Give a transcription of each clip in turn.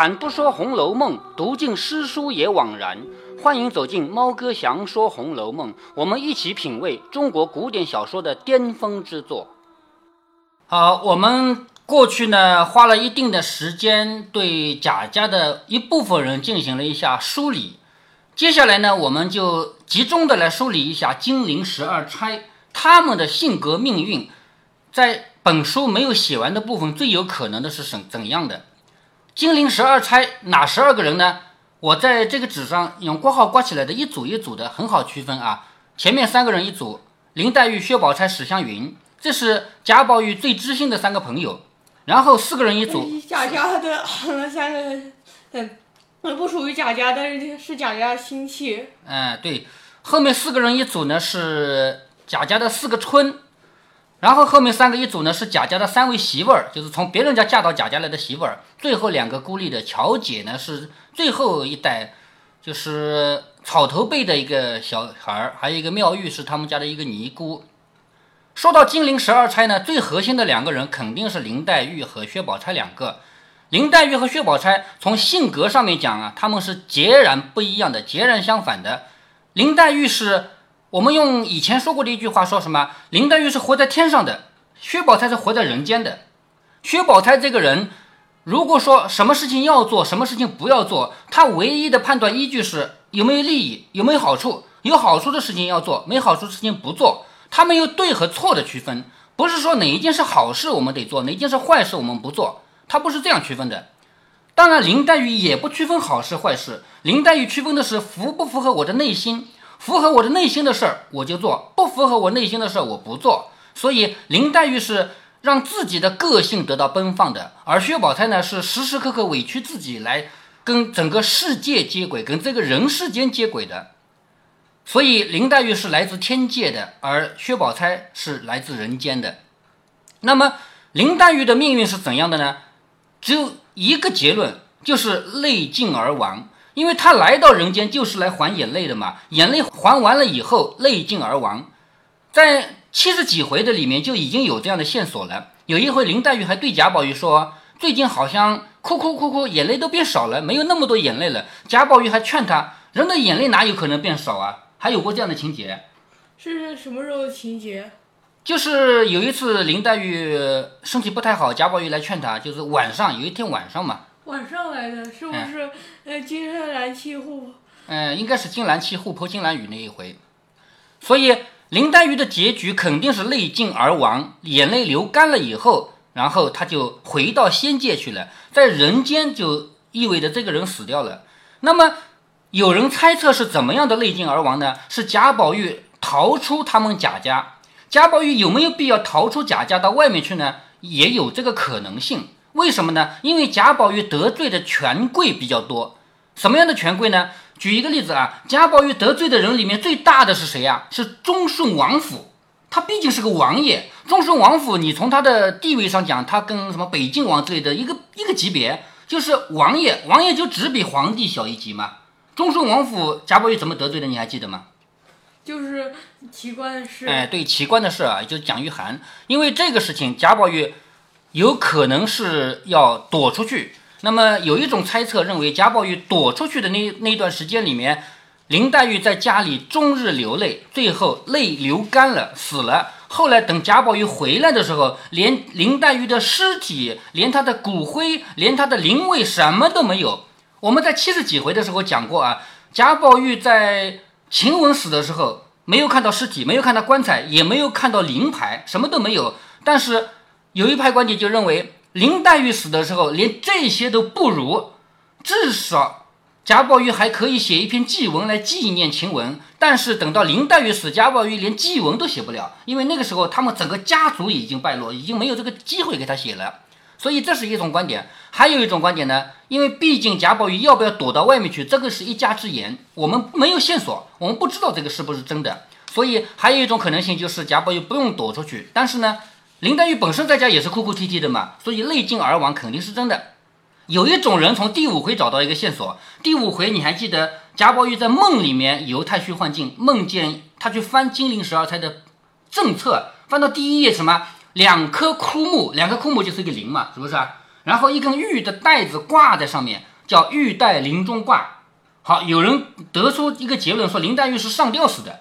开坛不说《红楼梦》，读尽诗书也枉然。欢迎走进猫哥祥说《红楼梦》，我们一起品味中国古典小说的巅峰之作。好，我们过去呢花了一定的时间对贾家的一部分人进行了一下梳理，接下来呢我们就集中的来梳理一下金陵十二钗他们的性格命运，在本书没有写完的部分，最有可能的是怎怎样的？金陵十二钗哪十二个人呢？我在这个纸上用括号刮起来的一组一组的，很好区分啊。前面三个人一组，林黛玉、薛宝钗、史湘云，这是贾宝玉最知心的三个朋友。然后四个人一组，贾家的三个，嗯，不属于贾家，但是是贾家亲戚。嗯，对，后面四个人一组呢是贾家的四个春。然后后面三个一组呢是贾家的三位媳妇儿，就是从别人家嫁到贾家来的媳妇儿。最后两个孤立的乔姐呢是最后一代，就是草头辈的一个小孩儿，还有一个妙玉是他们家的一个尼姑。说到金陵十二钗呢，最核心的两个人肯定是林黛玉和薛宝钗两个。林黛玉和薛宝钗从性格上面讲啊，他们是截然不一样的，截然相反的。林黛玉是。我们用以前说过的一句话说什么？林黛玉是活在天上的，薛宝钗是活在人间的。薛宝钗这个人，如果说什么事情要做，什么事情不要做，他唯一的判断依据是有没有利益，有没有好处。有好处的事情要做，没好处的事情不做。他没有对和错的区分，不是说哪一件是好事我们得做，哪一件是坏事我们不做，他不是这样区分的。当然，林黛玉也不区分好事坏事，林黛玉区分的是符不符合我的内心。符合我的内心的事儿我就做，不符合我内心的事儿我不做。所以林黛玉是让自己的个性得到奔放的，而薛宝钗呢是时时刻刻委屈自己来跟整个世界接轨，跟这个人世间接轨的。所以林黛玉是来自天界的，而薛宝钗是来自人间的。那么林黛玉的命运是怎样的呢？只有一个结论，就是泪尽而亡。因为他来到人间就是来还眼泪的嘛，眼泪还完了以后泪尽而亡，在七十几回的里面就已经有这样的线索了。有一回林黛玉还对贾宝玉说：“最近好像哭哭哭哭，眼泪都变少了，没有那么多眼泪了。”贾宝玉还劝她：“人的眼泪哪有可能变少啊？”还有过这样的情节，是什么时候的情节？就是有一次林黛玉身体不太好，贾宝玉来劝她，就是晚上有一天晚上嘛。晚上来的是不是？呃，金兰气户，嗯，应该是金兰气互泼金兰雨那一回。所以林黛玉的结局肯定是泪尽而亡，眼泪流干了以后，然后他就回到仙界去了，在人间就意味着这个人死掉了。那么有人猜测是怎么样的泪尽而亡呢？是贾宝玉逃出他们贾家。贾宝玉有没有必要逃出贾家到外面去呢？也有这个可能性。为什么呢？因为贾宝玉得罪的权贵比较多。什么样的权贵呢？举一个例子啊，贾宝玉得罪的人里面最大的是谁呀？是忠顺王府。他毕竟是个王爷，忠顺王府，你从他的地位上讲，他跟什么北静王之类的一个一个级别，就是王爷。王爷就只比皇帝小一级嘛。忠顺王府，贾宝玉怎么得罪的？你还记得吗？就是奇观的事。哎，对，奇观的事啊，就是蒋玉菡。因为这个事情，贾宝玉。有可能是要躲出去。那么有一种猜测认为，贾宝玉躲出去的那那段时间里面，林黛玉在家里终日流泪，最后泪流干了，死了。后来等贾宝玉回来的时候，连林黛玉的尸体、连她的骨灰、连她的灵位什么都没有。我们在七十几回的时候讲过啊，贾宝玉在晴雯死的时候，没有看到尸体，没有看到棺材，也没有看到灵牌，什么都没有。但是。有一派观点就认为，林黛玉死的时候连这些都不如，至少贾宝玉还可以写一篇祭文来纪念晴雯。但是等到林黛玉死，贾宝玉连祭文都写不了，因为那个时候他们整个家族已经败落，已经没有这个机会给他写了。所以这是一种观点。还有一种观点呢，因为毕竟贾宝玉要不要躲到外面去，这个是一家之言，我们没有线索，我们不知道这个是不是真的。所以还有一种可能性就是贾宝玉不用躲出去，但是呢。林黛玉本身在家也是哭哭啼啼的嘛，所以泪尽而亡肯定是真的。有一种人从第五回找到一个线索，第五回你还记得贾宝玉在梦里面游太虚幻境，梦见他去翻金陵十二钗的政策，翻到第一页什么两棵枯木，两棵枯木就是一个林嘛，是不是啊？然后一根玉的带子挂在上面，叫玉带林中挂。好，有人得出一个结论说林黛玉是上吊死的，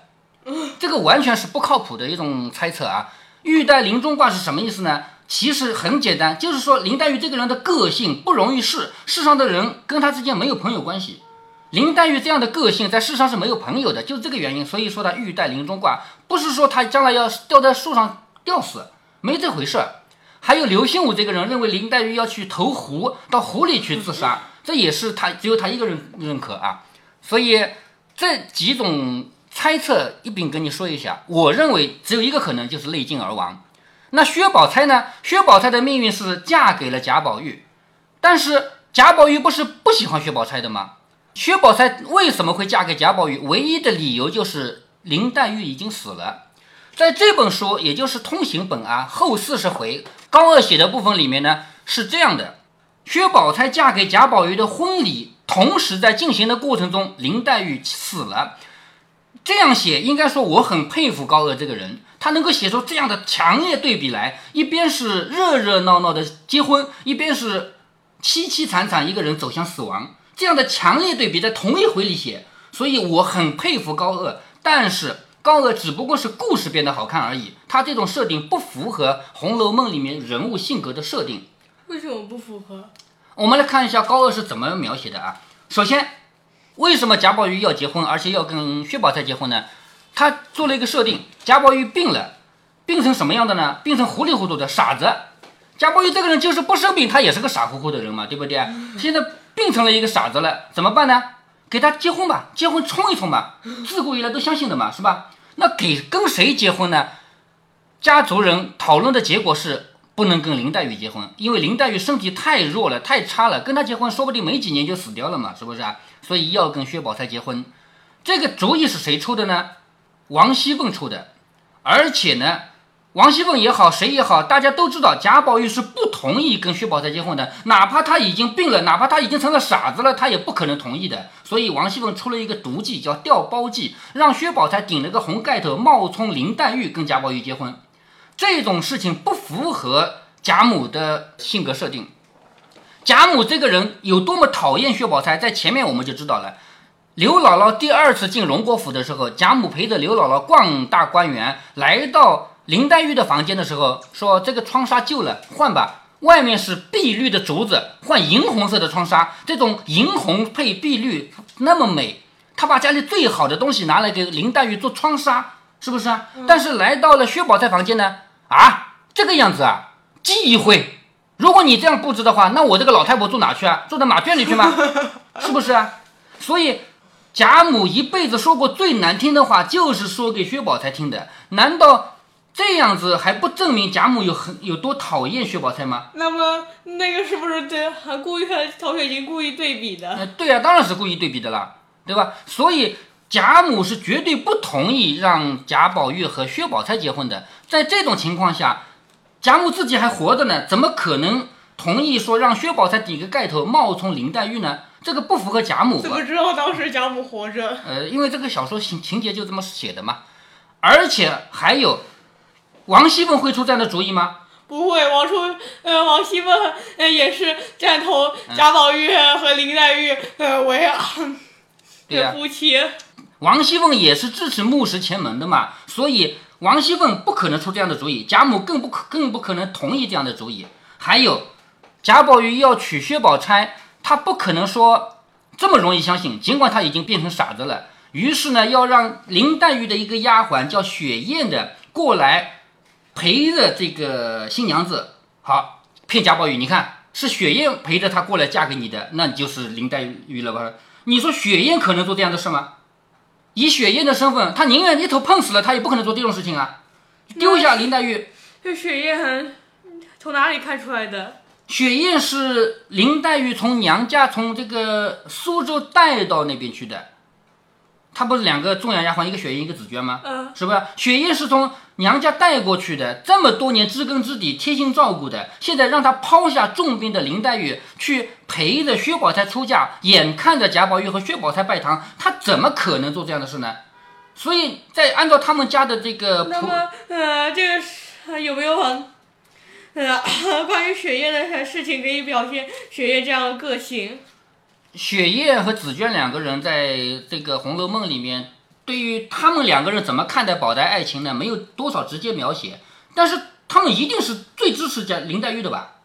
这个完全是不靠谱的一种猜测啊。玉带林中挂是什么意思呢？其实很简单，就是说林黛玉这个人的个性不容易世，世上的人跟她之间没有朋友关系。林黛玉这样的个性在世上是没有朋友的，就是这个原因。所以说她玉带林中挂，不是说她将来要吊在树上吊死，没这回事儿。还有刘心武这个人认为林黛玉要去投湖，到湖里去自杀，这也是他只有他一个人认可啊。所以这几种猜测一并跟你说一下。我认为只有一个可能，就是内劲而亡。那薛宝钗呢？薛宝钗的命运是嫁给了贾宝玉，但是贾宝玉不是不喜欢薛宝钗的吗？薛宝钗为什么会嫁给贾宝玉？唯一的理由就是林黛玉已经死了。在这本书，也就是通行本啊后四十回高二写的部分里面呢，是这样的：薛宝钗嫁给贾宝玉的婚礼，同时在进行的过程中，林黛玉死了。这样写，应该说我很佩服高鹗这个人，他能够写出这样的强烈对比来，一边是热热闹闹的结婚，一边是凄凄惨惨一个人走向死亡，这样的强烈对比在同一回里写，所以我很佩服高鹗。但是高鹗只不过是故事变得好看而已，他这种设定不符合《红楼梦》里面人物性格的设定。为什么不符合？我们来看一下高鹗是怎么描写的啊。首先，为什么贾宝玉要结婚，而且要跟薛宝钗结婚呢？他做了一个设定，贾宝玉病了，病成什么样的呢？病成糊里糊涂的傻子。贾宝玉这个人就是不生病，他也是个傻乎乎的人嘛，对不对？现在病成了一个傻子了，怎么办呢？给他结婚吧，结婚冲一冲吧，自古以来都相信的嘛，是吧？那给跟谁结婚呢？家族人讨论的结果是不能跟林黛玉结婚，因为林黛玉身体太弱了，太差了，跟她结婚说不定没几年就死掉了嘛，是不是啊？所以要跟薛宝钗结婚。这个主意是谁出的呢？王熙凤出的，而且呢，王熙凤也好，谁也好，大家都知道贾宝玉是不同意跟薛宝钗结婚的，哪怕他已经病了，哪怕他已经成了傻子了，他也不可能同意的。所以王熙凤出了一个毒计，叫调包计，让薛宝钗顶了个红盖头，冒充林黛玉跟贾宝玉结婚。这种事情不符合贾母的性格设定。贾母这个人有多么讨厌薛宝钗，在前面我们就知道了。刘姥姥第二次进荣国府的时候，贾母陪着刘姥姥逛大观园，来到林黛玉的房间的时候，说：“这个窗纱旧了，换吧。外面是碧绿的竹子，换银红色的窗纱。这种银红配碧绿，那么美。他把家里最好的东西拿来给林黛玉做窗纱，是不是啊？但是来到了薛宝钗房间呢，啊，这个样子啊，忌讳。如果你这样布置的话，那我这个老太婆住哪去啊？住到马圈里去吗？是不是啊？所以。”贾母一辈子说过最难听的话，就是说给薛宝钗听的。难道这样子还不证明贾母有很有多讨厌薛宝钗吗？那么那个是不是对还故意和曹雪芹故意对比的？呃，对啊，当然是故意对比的啦，对吧？所以贾母是绝对不同意让贾宝玉和薛宝钗结婚的。在这种情况下，贾母自己还活着呢，怎么可能同意说让薛宝钗顶个盖头冒充林黛玉呢？这个不符合贾母。怎么知道当时贾母活着？呃，因为这个小说情情节就这么写的嘛。而且还有，王熙凤会出这样的主意吗？不会，王出呃，王熙凤呃也是赞同贾宝玉和林黛玉呃为对夫妻。王熙凤也是支持木石前门的嘛，所以王熙凤不可能出这样的主意，贾母更不可更不可能同意这样的主意。还有，贾宝玉要娶薛宝钗。他不可能说这么容易相信，尽管他已经变成傻子了。于是呢，要让林黛玉的一个丫鬟叫雪雁的过来陪着这个新娘子。好，骗贾宝玉，你看是雪雁陪着她过来嫁给你的，那你就是林黛玉了吧？你说雪雁可能做这样的事吗？以雪雁的身份，他宁愿一头碰死了，他也不可能做这种事情啊！丢下林黛玉，这雪雁从哪里看出来的？雪雁是林黛玉从娘家从这个苏州带到那边去的，她不是两个重要丫鬟，一个雪雁，一个紫鹃吗？嗯，是不是？雪雁是从娘家带过去的，这么多年知根知底，贴心照顾的，现在让她抛下重病的林黛玉去陪着薛宝钗出嫁，眼看着贾宝玉和薛宝钗拜堂，她怎么可能做这样的事呢？所以在按照他们家的这个，那么呃，这个是有没有往呃，关于雪夜的事情可以表现雪夜这样的个性。雪夜和紫娟两个人在这个《红楼梦》里面，对于他们两个人怎么看待宝黛爱情呢？没有多少直接描写，但是他们一定是最支持贾林黛玉的吧？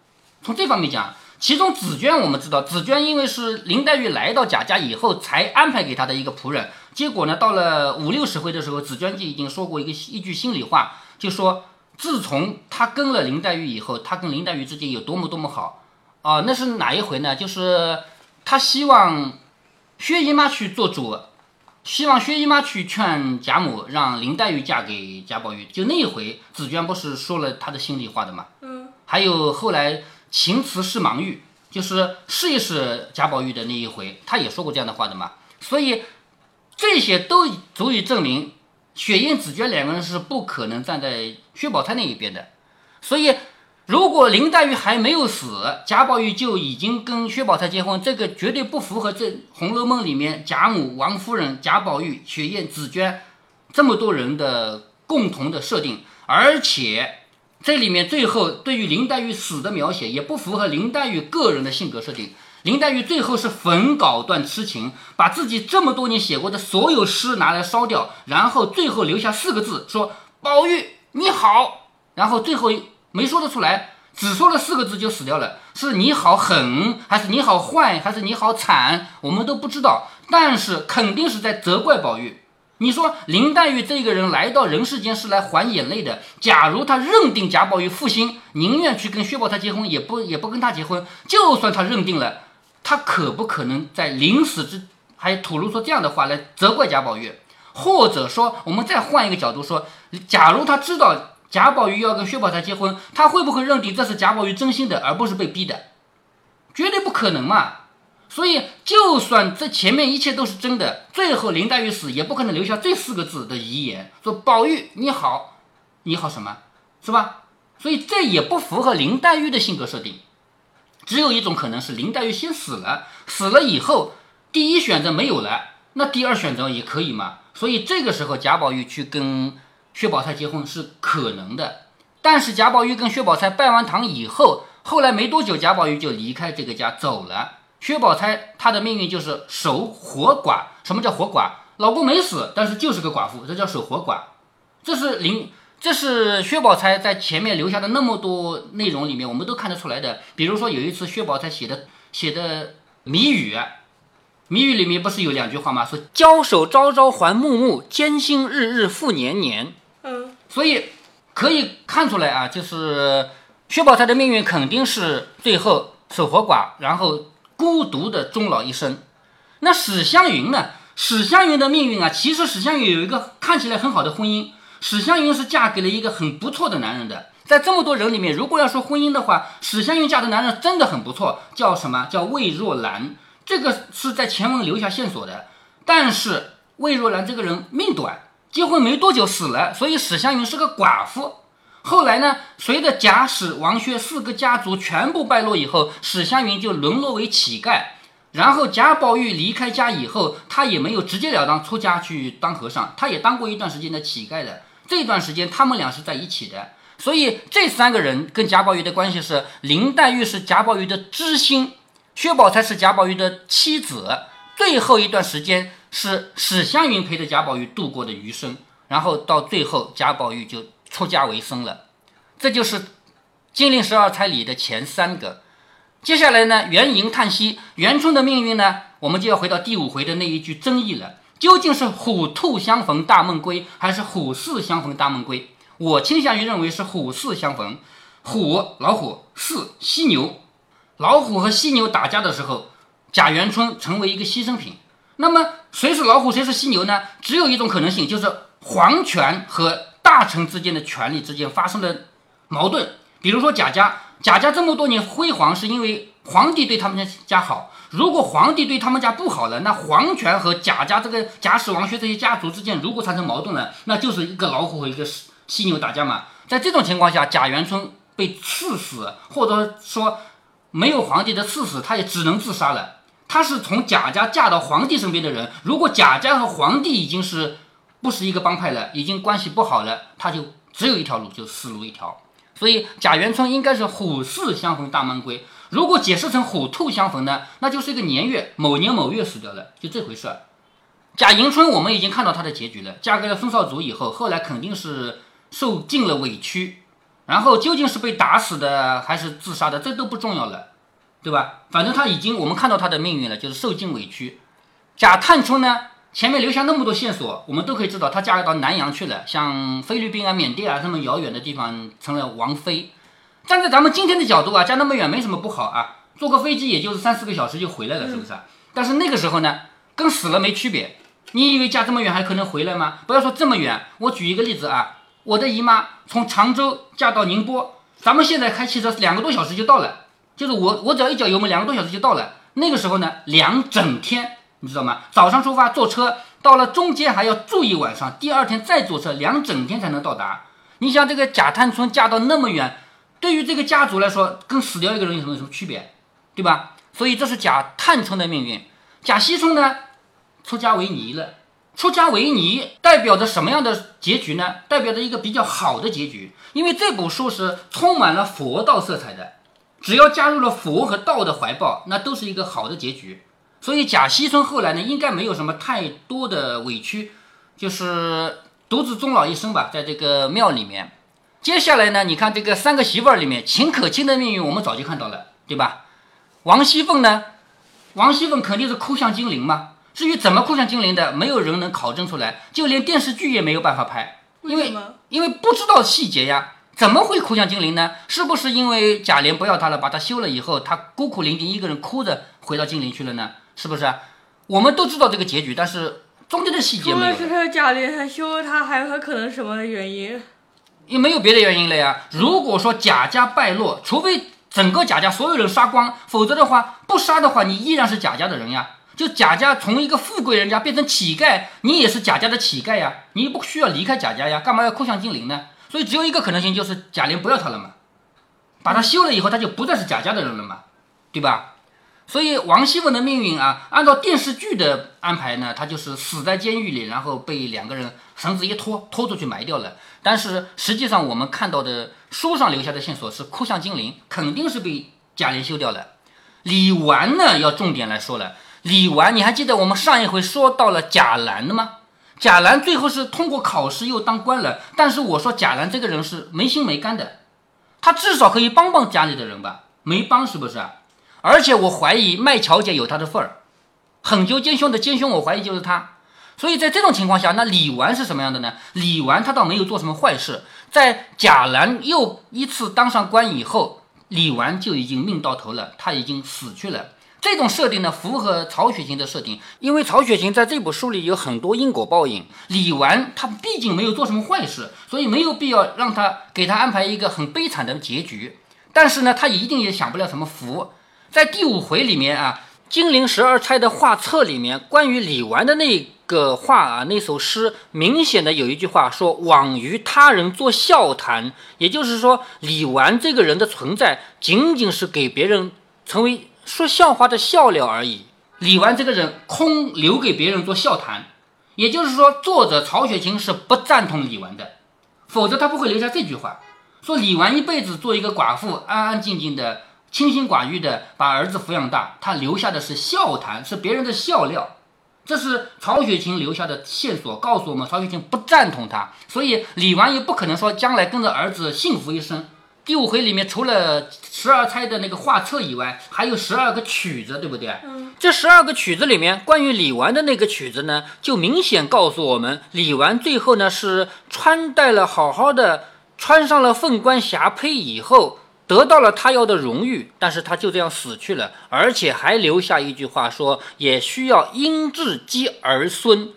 从这方面讲，其中紫娟我们知道，紫娟因为是林黛玉来到贾家以后才安排给她的一个仆人，结果呢，到了五六十回的时候，紫娟就已经说过一个一句心里话，就说自从她跟了林黛玉以后，她跟林黛玉之间有多么多么好啊！那是哪一回呢？就是她希望薛姨妈去做主，希望薛姨妈去劝贾母让林黛玉嫁给贾宝玉，就那一回，紫娟不是说了她的心里话的吗？嗯，还有后来情辞是盲玉，就是试一试贾宝玉的那一回，他也说过这样的话的嘛。所以这些都足以证明雪雁、紫娟两个人是不可能站在薛宝钗那一边的。所以，如果林黛玉还没有死，贾宝玉就已经跟薛宝钗结婚，这个绝对不符合这《红楼梦》里面贾母、王夫人、贾宝玉、雪雁、紫娟这么多人的共同的设定，而且。这里面最后对于林黛玉死的描写也不符合林黛玉个人的性格设定。林黛玉最后是焚稿断痴情，把自己这么多年写过的所有诗拿来烧掉，然后最后留下四个字说：“宝玉你好。”然后最后没说得出来，只说了四个字就死掉了。是你好狠，还是你好坏，还是你好惨，我们都不知道。但是肯定是在责怪宝玉。你说林黛玉这个人来到人世间是来还眼泪的。假如她认定贾宝玉负心，宁愿去跟薛宝钗结婚，也不也不跟他结婚。就算她认定了，她可不可能在临死之还吐露出这样的话来责怪贾宝玉？或者说，我们再换一个角度说，假如她知道贾宝玉要跟薛宝钗结婚，她会不会认定这是贾宝玉真心的，而不是被逼的？绝对不可能嘛！所以，就算这前面一切都是真的，最后林黛玉死也不可能留下这四个字的遗言，说“宝玉你好，你好什么，是吧？”所以这也不符合林黛玉的性格设定。只有一种可能是林黛玉先死了，死了以后，第一选择没有了，那第二选择也可以嘛？所以这个时候贾宝玉去跟薛宝钗结婚是可能的。但是贾宝玉跟薛宝钗拜完堂以后，后来没多久，贾宝玉就离开这个家走了。薛宝钗她的命运就是守活寡。什么叫活寡？老公没死，但是就是个寡妇，这叫守活寡。这是林，这是薛宝钗在前面留下的那么多内容里面，我们都看得出来的。比如说有一次薛宝钗写的写的谜语，谜语里面不是有两句话吗？说交手朝朝还暮暮，艰辛日日复年年。所以可以看出来啊，就是薛宝钗的命运肯定是最后守活寡，然后。孤独的终老一生，那史湘云呢？史湘云的命运啊，其实史湘云有一个看起来很好的婚姻。史湘云是嫁给了一个很不错的男人的。在这么多人里面，如果要说婚姻的话，史湘云嫁的男人真的很不错，叫什么叫魏若兰？这个是在前文留下线索的。但是魏若兰这个人命短，结婚没多久死了，所以史湘云是个寡妇。后来呢？随着贾史王薛四个家族全部败落以后，史湘云就沦落为乞丐。然后贾宝玉离开家以后，他也没有直截了当出家去当和尚，他也当过一段时间的乞丐的。这段时间他们俩是在一起的，所以这三个人跟贾宝玉的关系是：林黛玉是贾宝玉的知心，薛宝钗是贾宝玉的妻子。最后一段时间是史湘云陪着贾宝玉度过的余生，然后到最后贾宝玉就。出家为僧了，这就是金陵十二钗里的前三个。接下来呢，元迎叹息，元春的命运呢，我们就要回到第五回的那一句争议了：究竟是虎兔相逢大梦归，还是虎兕相逢大梦归？我倾向于认为是虎兕相逢。虎老虎，兕犀牛。老虎和犀牛打架的时候，贾元春成为一个牺牲品。那么谁是老虎，谁是犀牛呢？只有一种可能性，就是皇权和。大臣之间的权力之间发生了矛盾，比如说贾家，贾家这么多年辉煌是因为皇帝对他们家好。如果皇帝对他们家不好了，那皇权和贾家这个贾史王薛这些家族之间如果产生矛盾了，那就是一个老虎和一个犀牛打架嘛。在这种情况下，贾元春被赐死，或者说没有皇帝的赐死，他也只能自杀了。他是从贾家嫁到皇帝身边的人，如果贾家和皇帝已经是。不是一个帮派了，已经关系不好了，他就只有一条路，就死路一条。所以贾元春应该是虎巳相逢大闷归。如果解释成虎兔相逢呢，那就是一个年月，某年某月死掉了，就这回事儿。贾迎春我们已经看到她的结局了，嫁给了孙绍祖以后，后来肯定是受尽了委屈，然后究竟是被打死的还是自杀的，这都不重要了，对吧？反正她已经我们看到她的命运了，就是受尽委屈。贾探春呢，前面留下那么多线索，我们都可以知道她嫁到南洋去了，像菲律宾啊、缅甸啊这么遥远的地方成了王妃。站在咱们今天的角度啊，嫁那么远没什么不好啊，坐个飞机也就是三四个小时就回来了，是不是？但是那个时候呢，跟死了没区别。你以为嫁这么远还可能回来吗？不要说这么远，我举一个例子啊，我的姨妈从常州嫁到宁波，咱们现在开汽车两个多小时就到了，就是我我只要一脚油门，两个多小时就到了。那个时候呢，两整天，你知道吗？早上出发坐车，到了中间还要住一晚上，第二天再坐车，两整天才能到达。你像这个贾探春嫁到那么远。对于这个家族来说，跟死掉一个人有什么什么区别，对吧？所以这是贾探春的命运。贾惜春呢，出家为尼了。出家为尼代表着什么样的结局呢？代表着一个比较好的结局，因为这部书是充满了佛道色彩的。只要加入了佛和道的怀抱，那都是一个好的结局。所以贾惜春后来呢，应该没有什么太多的委屈，就是独自终老一生吧，在这个庙里面。接下来呢？你看这个三个媳妇儿里面，秦可卿的命运我们早就看到了，对吧？王熙凤呢？王熙凤肯定是哭向金陵嘛。至于怎么哭向金陵的，没有人能考证出来，就连电视剧也没有办法拍，因为因为不知道细节呀。怎么会哭向金陵呢？是不是因为贾琏不要他了，把他休了以后，他孤苦伶仃一个人哭着回到金陵去了呢？是不是？我们都知道这个结局，但是中间的细节没有。除了是贾琏还休了她，还有可能什么原因？也没有别的原因了呀。如果说贾家败落，除非整个贾家所有人杀光，否则的话，不杀的话，你依然是贾家的人呀。就贾家从一个富贵人家变成乞丐，你也是贾家的乞丐呀。你不需要离开贾家呀，干嘛要哭向金陵呢？所以只有一个可能性，就是贾琏不要他了嘛，把他休了以后，他就不再是贾家的人了嘛，对吧？所以王熙凤的命运啊，按照电视剧的安排呢，她就是死在监狱里，然后被两个人绳子一拖拖出去埋掉了。但是实际上我们看到的书上留下的线索是哭向金陵，肯定是被贾琏休掉了。李纨呢，要重点来说了。李纨，你还记得我们上一回说到了贾兰的吗？贾兰最后是通过考试又当官了，但是我说贾兰这个人是没心没肝的，他至少可以帮帮家里的人吧？没帮是不是？而且我怀疑麦乔姐有他的份儿，狠究奸凶的奸凶，我怀疑就是他。所以在这种情况下，那李纨是什么样的呢？李纨他倒没有做什么坏事，在贾兰又一次当上官以后，李纨就已经命到头了，他已经死去了。这种设定呢，符合曹雪芹的设定，因为曹雪芹在这部书里有很多因果报应。李纨他毕竟没有做什么坏事，所以没有必要让他给他安排一个很悲惨的结局。但是呢，他一定也享不了什么福。在第五回里面啊，《金陵十二钗》的画册里面，关于李纨的那个画啊，那首诗，明显的有一句话说“枉与他人作笑谈”，也就是说，李纨这个人的存在，仅仅是给别人成为说笑话的笑料而已。李纨这个人空留给别人做笑谈，也就是说，作者曹雪芹是不赞同李纨的，否则他不会留下这句话，说李纨一辈子做一个寡妇，安安静静的。清心寡欲的把儿子抚养大，他留下的是笑谈，是别人的笑料。这是曹雪芹留下的线索，告诉我们曹雪芹不赞同他，所以李纨也不可能说将来跟着儿子幸福一生。第五回里面除了十二钗的那个画册以外，还有十二个曲子，对不对？嗯。这十二个曲子里面，关于李纨的那个曲子呢，就明显告诉我们，李纨最后呢是穿戴了好好的，穿上了凤冠霞帔以后。得到了他要的荣誉，但是他就这样死去了，而且还留下一句话说：“也需要因智积儿孙。”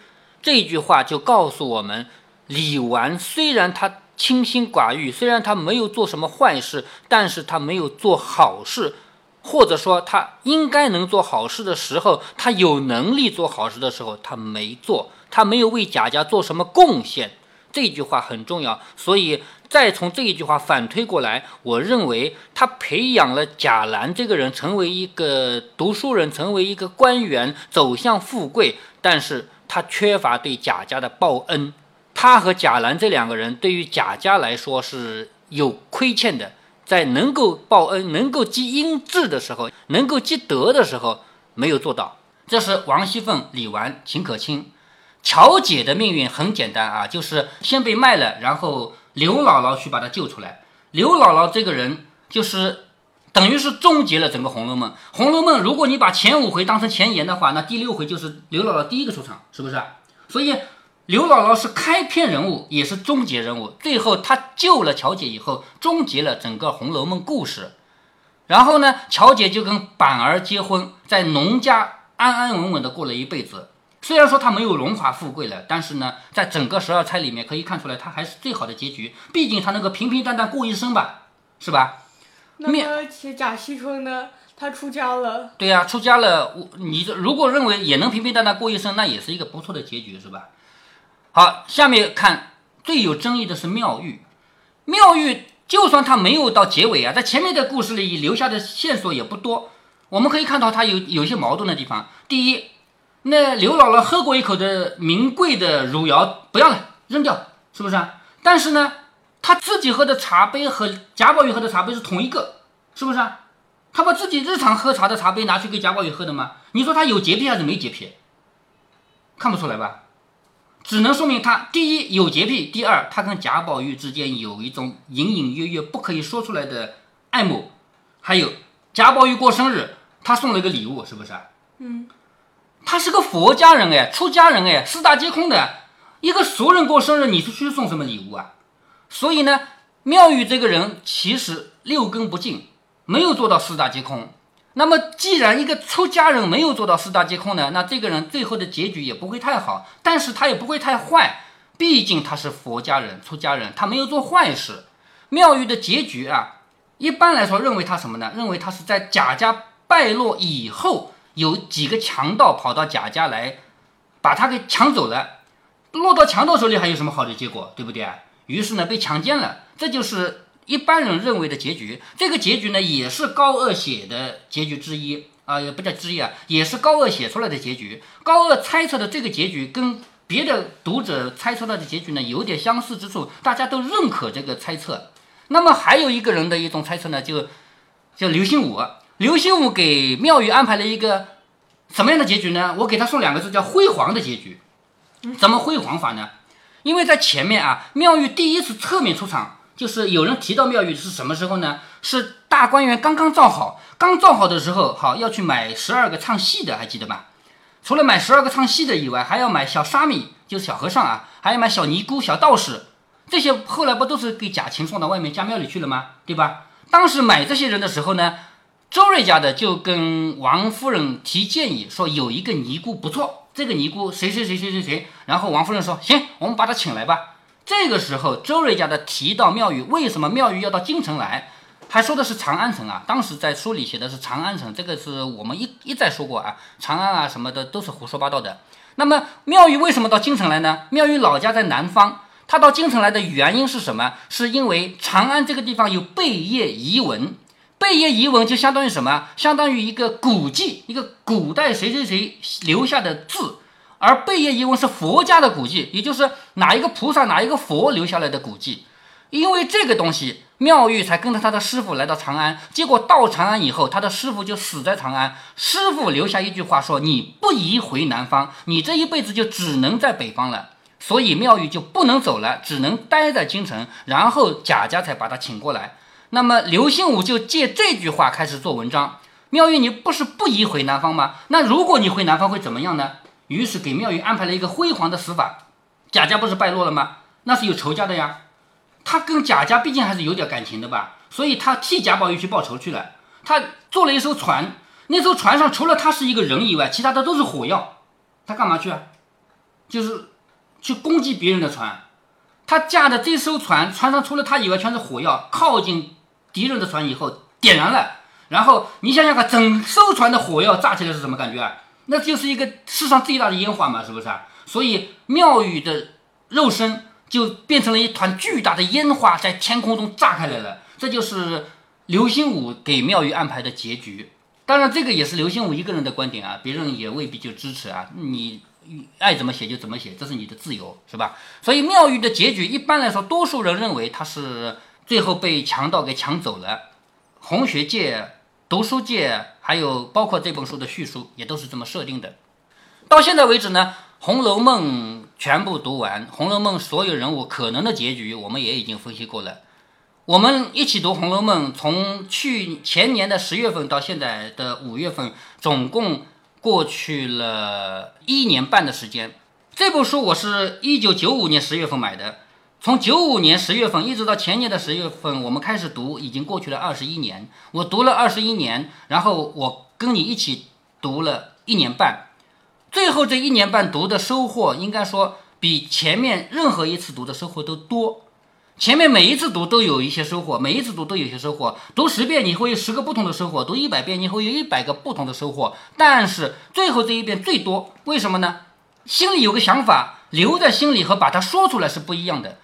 这句话就告诉我们，李纨虽然他清心寡欲，虽然他没有做什么坏事，但是他没有做好事，或者说他应该能做好事的时候，他有能力做好事的时候，他没做，他没有为贾家做什么贡献。这句话很重要，所以。再从这一句话反推过来，我认为他培养了贾兰这个人成为一个读书人，成为一个官员，走向富贵。但是他缺乏对贾家的报恩。他和贾兰这两个人对于贾家来说是有亏欠的，在能够报恩、能够积阴质的时候，能够积德的时候没有做到。这是王熙凤、李纨、秦可卿。乔姐的命运很简单啊，就是先被卖了，然后刘姥姥去把她救出来。刘姥姥这个人就是等于是终结了整个《红楼梦》。《红楼梦》如果你把前五回当成前言的话，那第六回就是刘姥姥第一个出场，是不是？所以刘姥姥是开篇人物，也是终结人物。最后她救了乔姐以后，终结了整个《红楼梦》故事。然后呢，乔姐就跟板儿结婚，在农家安安稳稳的过了一辈子。虽然说她没有荣华富贵了，但是呢，在整个十二钗里面可以看出来，她还是最好的结局。毕竟她能够平平淡淡过一生吧，是吧？那么贾惜春呢？他出家了。对呀，出家了。我你如果认为也能平平淡淡过一生，那也是一个不错的结局，是吧？好，下面看最有争议的是妙玉。妙玉就算他没有到结尾啊，在前面的故事里留下的线索也不多。我们可以看到他有有一些矛盾的地方。第一。那刘姥姥喝过一口的名贵的汝窑，不要了，扔掉，是不是啊？但是呢，她自己喝的茶杯和贾宝玉喝的茶杯是同一个，是不是啊？她把自己日常喝茶的茶杯拿去给贾宝玉喝的吗？你说她有洁癖还是没洁癖？看不出来吧？只能说明他第一有洁癖，第二他跟贾宝玉之间有一种隐隐约约不可以说出来的爱慕。还有贾宝玉过生日，他送了一个礼物，是不是啊？嗯。他是个佛家人哎，出家人哎，四大皆空的一个俗人过生日，你出去送什么礼物啊？所以呢，妙玉这个人其实六根不净，没有做到四大皆空。那么，既然一个出家人没有做到四大皆空呢，那这个人最后的结局也不会太好，但是他也不会太坏，毕竟他是佛家人，出家人，他没有做坏事。妙玉的结局啊，一般来说认为他什么呢？认为他是在贾家败落以后。有几个强盗跑到贾家来，把他给抢走了，落到强盗手里还有什么好的结果，对不对？于是呢，被强奸了，这就是一般人认为的结局。这个结局呢，也是高鹗写的结局之一啊，也不叫之一啊，也是高鹗写出来的结局。高鹗猜测的这个结局跟别的读者猜测到的结局呢，有点相似之处，大家都认可这个猜测。那么还有一个人的一种猜测呢，就叫刘心武。刘心武给妙玉安排了一个什么样的结局呢？我给他送两个字，叫辉煌的结局。怎么辉煌法呢？因为在前面啊，妙玉第一次侧面出场，就是有人提到妙玉是什么时候呢？是大观园刚刚造好，刚造好的时候，好要去买十二个唱戏的，还记得吧？除了买十二个唱戏的以外，还要买小沙弥，就是小和尚啊，还要买小尼姑、小道士，这些后来不都是给贾琴送到外面家庙里去了吗？对吧？当时买这些人的时候呢？周瑞家的就跟王夫人提建议说，有一个尼姑不错，这个尼姑谁谁谁谁谁谁。然后王夫人说，行，我们把她请来吧。这个时候，周瑞家的提到妙玉，为什么妙玉要到京城来？还说的是长安城啊，当时在书里写的是长安城，这个是我们一一再说过啊，长安啊什么的都是胡说八道的。那么妙玉为什么到京城来呢？妙玉老家在南方，她到京城来的原因是什么？是因为长安这个地方有贝叶遗文。贝叶遗文就相当于什么？相当于一个古迹，一个古代谁谁谁留下的字。而贝叶遗文是佛家的古迹，也就是哪一个菩萨、哪一个佛留下来的古迹。因为这个东西，妙玉才跟着他的师傅来到长安。结果到长安以后，他的师傅就死在长安。师傅留下一句话说：“你不宜回南方，你这一辈子就只能在北方了。”所以妙玉就不能走了，只能待在京城。然后贾家才把他请过来。那么刘心武就借这句话开始做文章。妙玉，你不是不宜回南方吗？那如果你回南方会怎么样呢？于是给妙玉安排了一个辉煌的死法。贾家不是败落了吗？那是有仇家的呀。他跟贾家毕竟还是有点感情的吧，所以他替贾宝玉去报仇去了。他做了一艘船，那艘船上除了他是一个人以外，其他的都是火药。他干嘛去啊？就是去攻击别人的船。他驾的这艘船，船上除了他以外全是火药，靠近。敌人的船以后点燃了，然后你想想看，整艘船的火药炸起来是什么感觉啊？那就是一个世上最大的烟花嘛，是不是啊？所以妙宇的肉身就变成了一团巨大的烟花，在天空中炸开来了。这就是刘心武给妙宇安排的结局。当然，这个也是刘心武一个人的观点啊，别人也未必就支持啊。你爱怎么写就怎么写，这是你的自由，是吧？所以妙玉的结局，一般来说，多数人认为他是。最后被强盗给抢走了。红学界、读书界，还有包括这本书的叙述，也都是这么设定的。到现在为止呢，《红楼梦》全部读完，《红楼梦》所有人物可能的结局，我们也已经分析过了。我们一起读《红楼梦》，从去前年的十月份到现在的五月份，总共过去了一年半的时间。这部书我是一九九五年十月份买的。从九五年十月份一直到前年的十月份，我们开始读，已经过去了二十一年。我读了二十一年，然后我跟你一起读了一年半，最后这一年半读的收获，应该说比前面任何一次读的收获都多。前面每一次读都有一些收获，每一次读都有些收获。读十遍你会有十个不同的收获，读一百遍你会有一百个不同的收获。但是最后这一遍最多，为什么呢？心里有个想法，留在心里和把它说出来是不一样的。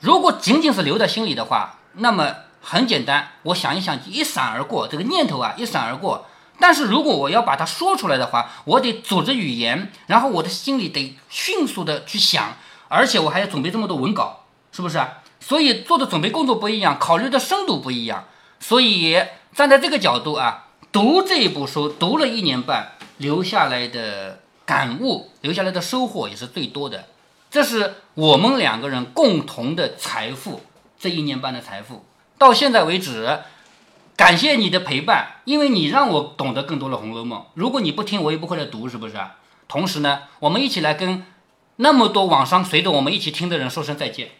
如果仅仅是留在心里的话，那么很简单，我想一想，一闪而过，这个念头啊，一闪而过。但是如果我要把它说出来的话，我得组织语言，然后我的心里得迅速的去想，而且我还要准备这么多文稿，是不是？所以做的准备工作不一样，考虑的深度不一样。所以站在这个角度啊，读这一部书，读了一年半，留下来的感悟，留下来的收获也是最多的。这是我们两个人共同的财富，这一年半的财富，到现在为止，感谢你的陪伴，因为你让我懂得更多的《红楼梦》。如果你不听，我也不会来读，是不是？同时呢，我们一起来跟那么多网上随着我们一起听的人说声再见，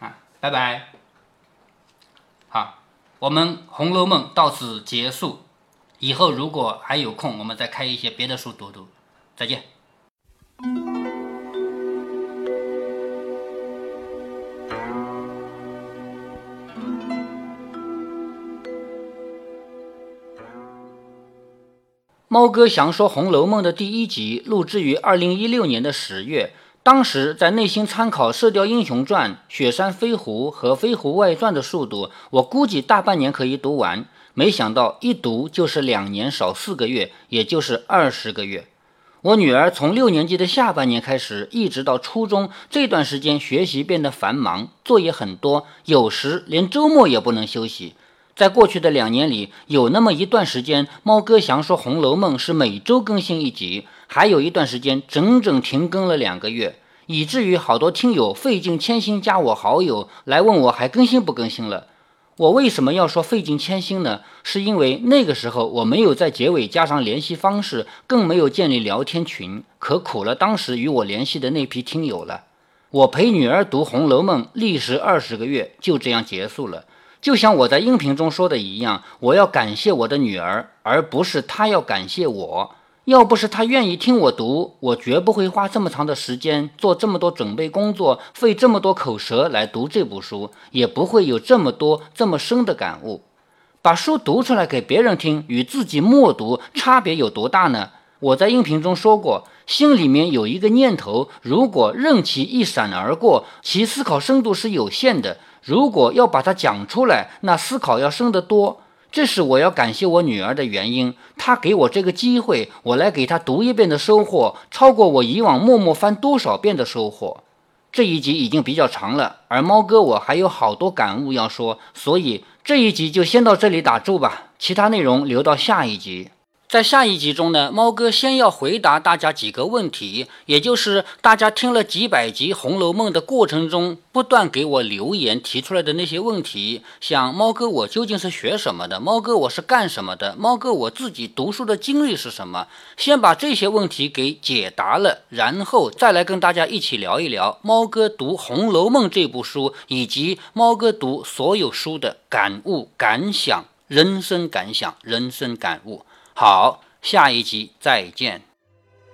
啊，拜拜。好，我们《红楼梦》到此结束，以后如果还有空，我们再开一些别的书读读。再见。猫哥详说《红楼梦》的第一集录制于二零一六年的十月，当时在内心参考《射雕英雄传》《雪山飞狐》和《飞狐外传》的速度，我估计大半年可以读完。没想到一读就是两年少四个月，也就是二十个月。我女儿从六年级的下半年开始，一直到初中这段时间，学习变得繁忙，作业很多，有时连周末也不能休息。在过去的两年里，有那么一段时间，猫哥祥说《红楼梦》是每周更新一集，还有一段时间整整停更了两个月，以至于好多听友费尽千辛加我好友来问我还更新不更新了。我为什么要说费尽千辛呢？是因为那个时候我没有在结尾加上联系方式，更没有建立聊天群，可苦了当时与我联系的那批听友了。我陪女儿读《红楼梦》历时二十个月，就这样结束了。就像我在音频中说的一样，我要感谢我的女儿，而不是她要感谢我。要不是她愿意听我读，我绝不会花这么长的时间做这么多准备工作，费这么多口舌来读这部书，也不会有这么多这么深的感悟。把书读出来给别人听，与自己默读差别有多大呢？我在音频中说过，心里面有一个念头，如果任其一闪而过，其思考深度是有限的。如果要把它讲出来，那思考要深得多。这是我要感谢我女儿的原因。她给我这个机会，我来给她读一遍的收获，超过我以往默默翻多少遍的收获。这一集已经比较长了，而猫哥我还有好多感悟要说，所以这一集就先到这里打住吧，其他内容留到下一集。在下一集中呢，猫哥先要回答大家几个问题，也就是大家听了几百集《红楼梦》的过程中，不断给我留言提出来的那些问题，像猫哥我究竟是学什么的？猫哥我是干什么的？猫哥我自己读书的经历是什么？先把这些问题给解答了，然后再来跟大家一起聊一聊猫哥读《红楼梦》这部书，以及猫哥读所有书的感悟、感想、人生感想、人生感悟。好，下一集再见。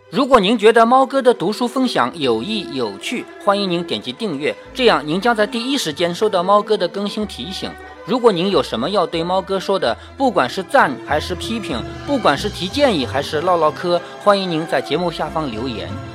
如果您觉得猫哥的读书分享有益有趣，欢迎您点击订阅，这样您将在第一时间收到猫哥的更新提醒。如果您有什么要对猫哥说的，不管是赞还是批评，不管是提建议还是唠唠嗑，欢迎您在节目下方留言。